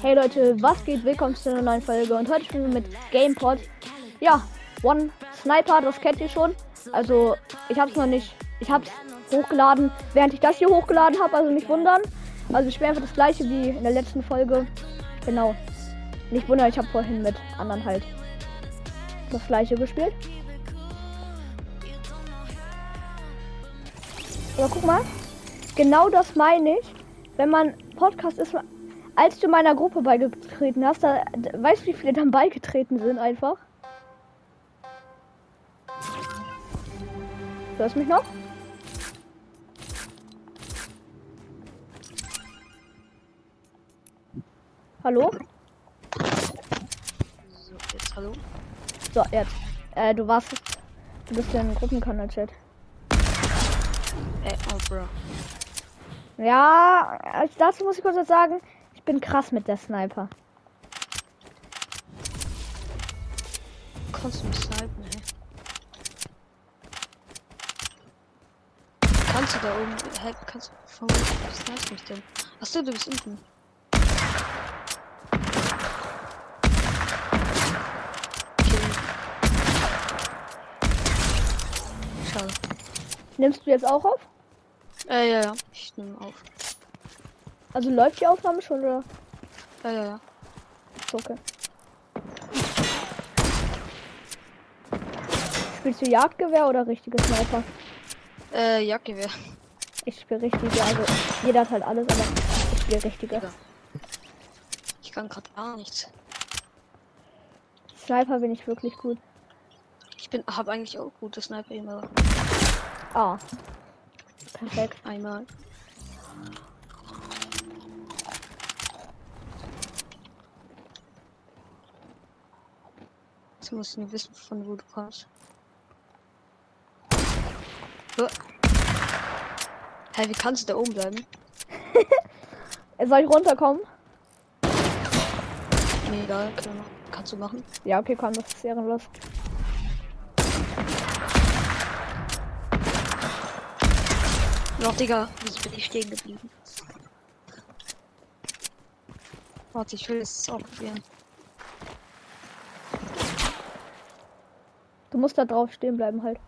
Hey Leute, was geht? Willkommen zu einer neuen Folge und heute spielen wir mit GamePod. Ja, One Sniper, das kennt ihr schon. Also, ich hab's noch nicht, ich hab's hochgeladen, während ich das hier hochgeladen habe, also nicht wundern. Also, ich spiele einfach das gleiche wie in der letzten Folge. Genau. Nicht wundern, ich habe vorhin mit anderen halt das gleiche gespielt. Aber guck mal, genau das meine ich. Wenn man Podcast ist, als du meiner Gruppe beigetreten hast, da, weißt du, wie viele dann beigetreten sind einfach? Hörst du mich noch? Hallo? So, jetzt hallo. So, jetzt. Äh, du warst. Du bist ja im Gruppenkanal-Chat. Ey, oh, Bro. Ja, als dazu muss ich kurz was sagen. Ich bin krass mit der Sniper. Kannst du mich snipen, ey? Kannst du da oben. Hä, kannst du. Von wo snipest mich denn? Achso, du bist unten. Okay. Schade. Nimmst du jetzt auch auf? Äh, ja, ja. Ich nehme auf. Also läuft die Aufnahme schon oder? Ja, ja, ja. Okay. Spielst du Jagdgewehr oder richtige Sniper? Äh, Jagdgewehr. Ich spiele richtige, also jeder hat halt alles, aber ich spiele richtige. Ja. Ich kann gerade gar nichts. Sniper bin ich wirklich gut. Ich bin, habe eigentlich auch gute Sniper immer. Ah. Perfekt. Einmal. Jetzt musst du nur wissen, von wo du kommst. Hä, wie kannst du da oben bleiben? Soll ich runterkommen? Nee, egal, kannst du machen. Ja, okay, komm, das ist ehrenlos. Noch, Digga, wieso bin ich stehen geblieben? Warte, ich will es auch probieren. Du musst da drauf stehen bleiben halt.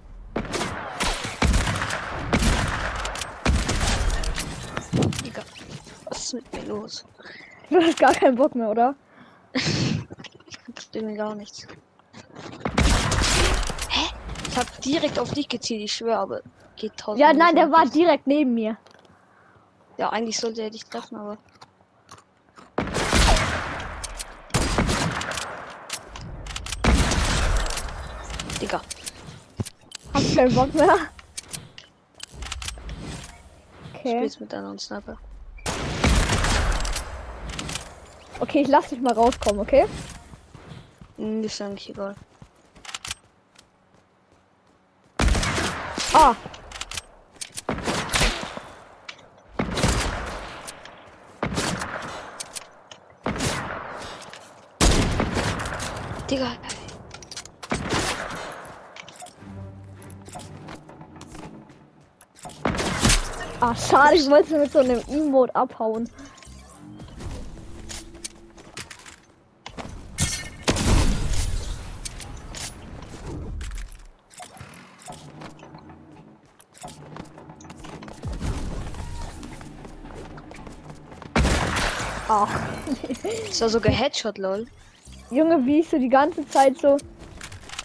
Digga, was ist mit mir los? Du hast gar keinen Bock mehr, oder? Ich mir gar nichts. Hä? Ich hab direkt auf dich gezielt, ich schwöre, aber geht tausend. Ja, nein, der war direkt neben mir. Ja, eigentlich sollte er dich treffen, aber. Digga, Hast keinen Bock mehr? Okay. spielst mit anderen Sniper. Okay, ich lass dich mal rauskommen, okay? Hm, ist eigentlich egal. Ah. Digga, Ah, schade, ich wollte mit so einem Emote abhauen. Ah, ist war sogar Headshot, lol. Junge, wie ich so die ganze Zeit so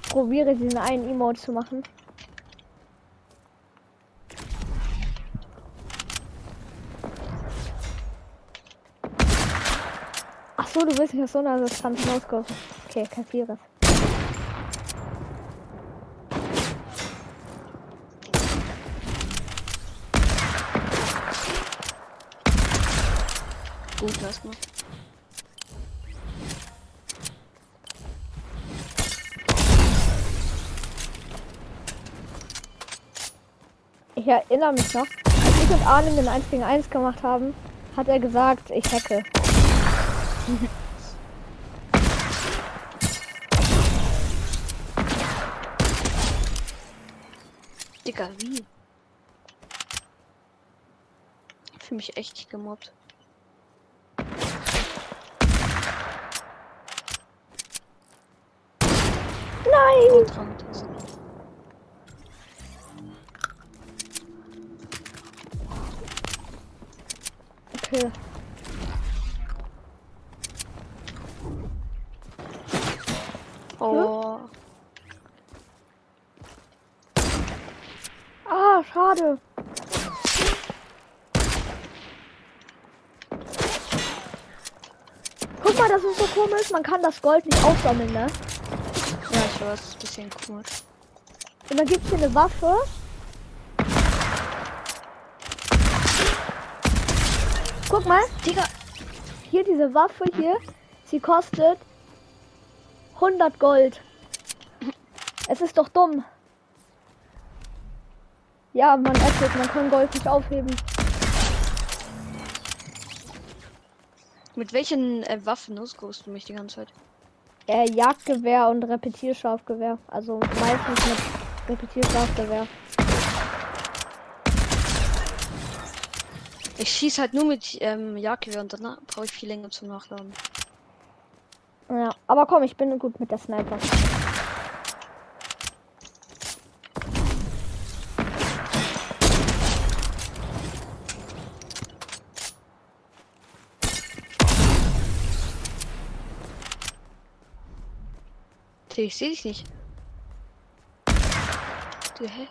probiere, diesen einen Emote zu machen. So, du willst nicht aus so einer Distanz rauskommen. Okay, kapiere. Gut, lass mal. Ich erinnere mich noch, als ich und Arnim den 1 gegen 1 gemacht haben, hat er gesagt, ich hacke. Digga, wie? Für mich echt gemobbt. Nein! Okay. Schade. Guck mal, das ist so komisch. Man kann das Gold nicht aufsammeln, ne? Ja, ich weiß, ist ein bisschen komisch. Und dann gibt's hier eine Waffe. Guck mal, Digga, hier diese Waffe hier. Sie kostet 100 Gold. Es ist doch dumm. Ja, man erzählt, man kann Gold nicht aufheben. mit welchen äh, Waffen ausgerüstet du mich die ganze Zeit? Äh, Jagdgewehr und Repetierscharfgewehr. Also meistens mit Repetierscharfgewehr. Ich schieß halt nur mit ähm, Jagdgewehr und danach brauche ich viel länger zum Nachladen. Ja, aber komm, ich bin gut mit der Sniper. Ich sehe dich nicht. Du, hä?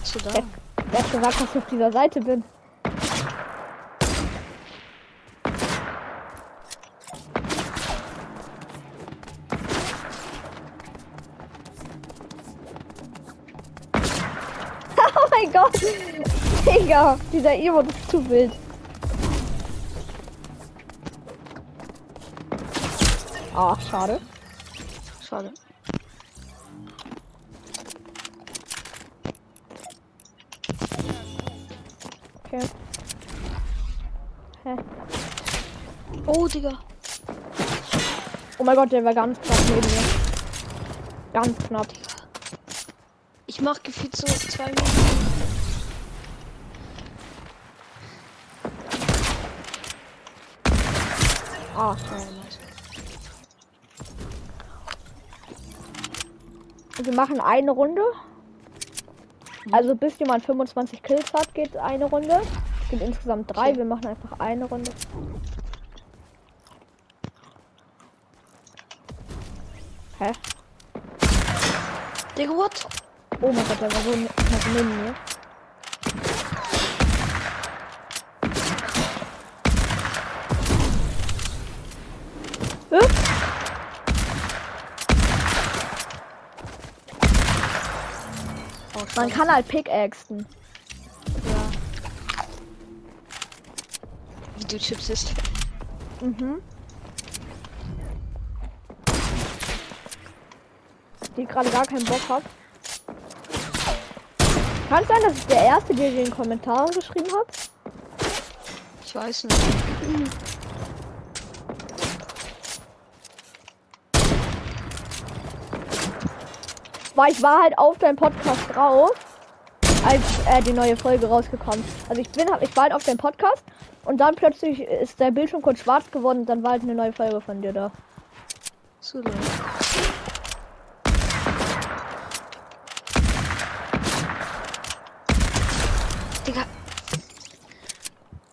Bist du da? Wer hat gesagt, dass ich auf dieser Seite bin? oh mein Gott! Digga, dieser Emo ist zu wild. Ach, schade. Schade. Okay. Hä? Oh, Digga. Oh mein Gott, der war ganz knapp neben mir. Ganz knapp. Ich mach gefühlt so zwei Minuten. Ah, Oh, wir machen eine Runde. Also bis jemand 25 Kills hat, geht eine Runde. Es gibt insgesamt drei. Wir machen einfach eine Runde. Hä? Digga, what? Oh mein Gott, der war so neben mir. Hä? Oh, Man kann halt pickaxen. Ja. Wie du Chips isst. Mhm. Die gerade gar keinen Bock hat. Kann es sein, dass ich der Erste, der den Kommentar geschrieben hat? Ich weiß nicht. Weil ich war halt auf deinem Podcast drauf, als äh, die neue Folge rausgekommen. Also ich bin, hab- ich war halt auf deinem Podcast und dann plötzlich ist der Bildschirm kurz schwarz geworden und dann war halt eine neue Folge von dir da. So Leute. Digga.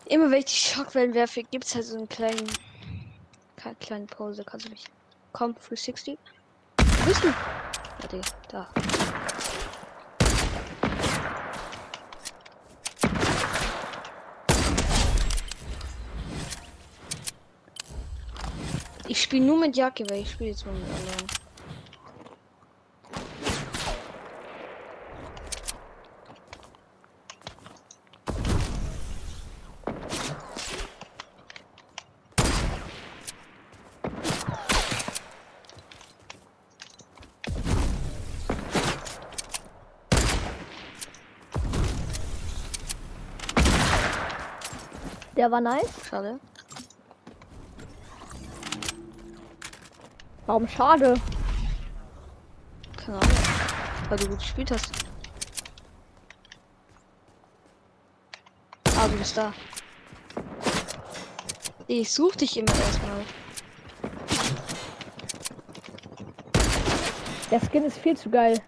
Immer wenn ich die Schockwellen werfe, gibt es halt so einen kleinen. Keine kleine Pause, kannst du nicht. Komm, 360. Wo bist du? Digga, da. Ich spiele nur mit Jacke, weil ich spiele jetzt mal mit anderen. Der war nice. Schade. Warum schade? Keine Ahnung. Weil du gut gespielt hast. Ah, du bist da. Ich such dich immer erstmal. Der Skin ist viel zu geil.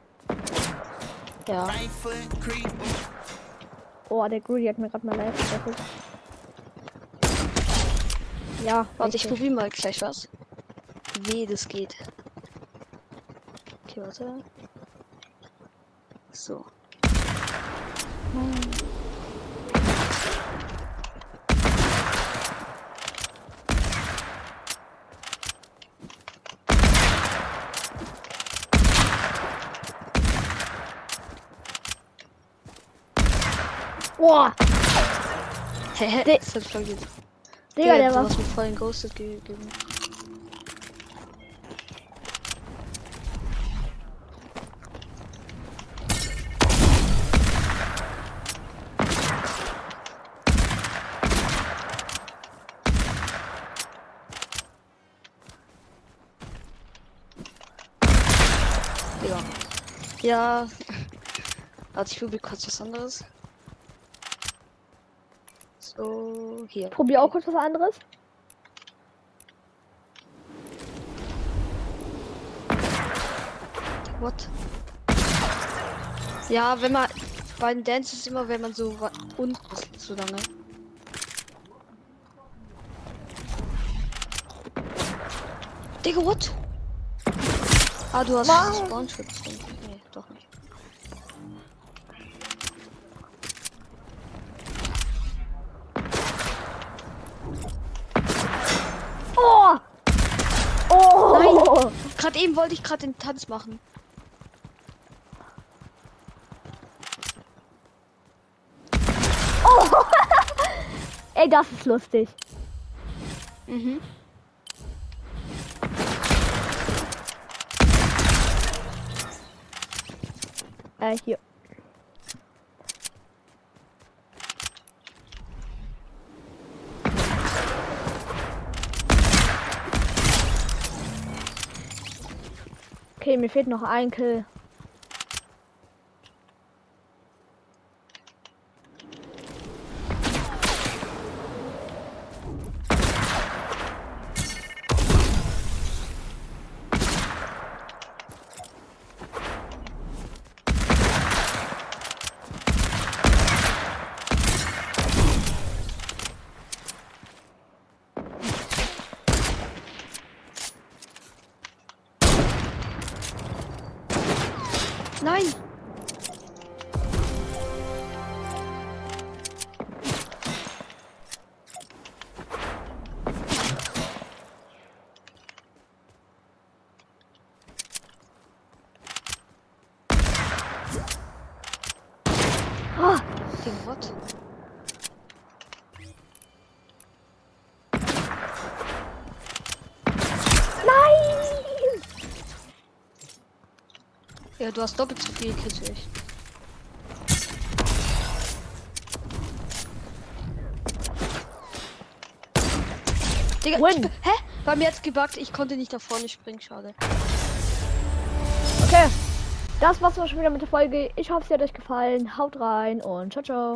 Ja. Oh, der Greedy hat mir gerade mal live getroffen. Ja, Warte, ich probiere mal gleich was. Wie das geht. Okay, warte. So. Boah, Hä? Das hat vergessen. Digga, der du war. hast mir vorhin Ghosted gegeben. Digga. Ja. Warte, ich probiere kurz was anderes. So, hier. Probier auch kurz was anderes. What? Ja, wenn man bei den Dances immer, wenn man so unten ist, so lange. Digga, what? Ah, du hast. Spawnschutz. drin. Gerade eben wollte ich gerade den Tanz machen. Ey, das ist lustig. Mhm. Äh, hier. Okay, mir fehlt noch ein Kill. Nein! Ja, du hast doppelt so viel ich. Digga, Win. hä? Bei mir hat's gebackt, ich konnte nicht da vorne springen, schade. Okay. Das war's auch schon wieder mit der Folge. Ich hoffe, sie hat euch gefallen. Haut rein und ciao, ciao.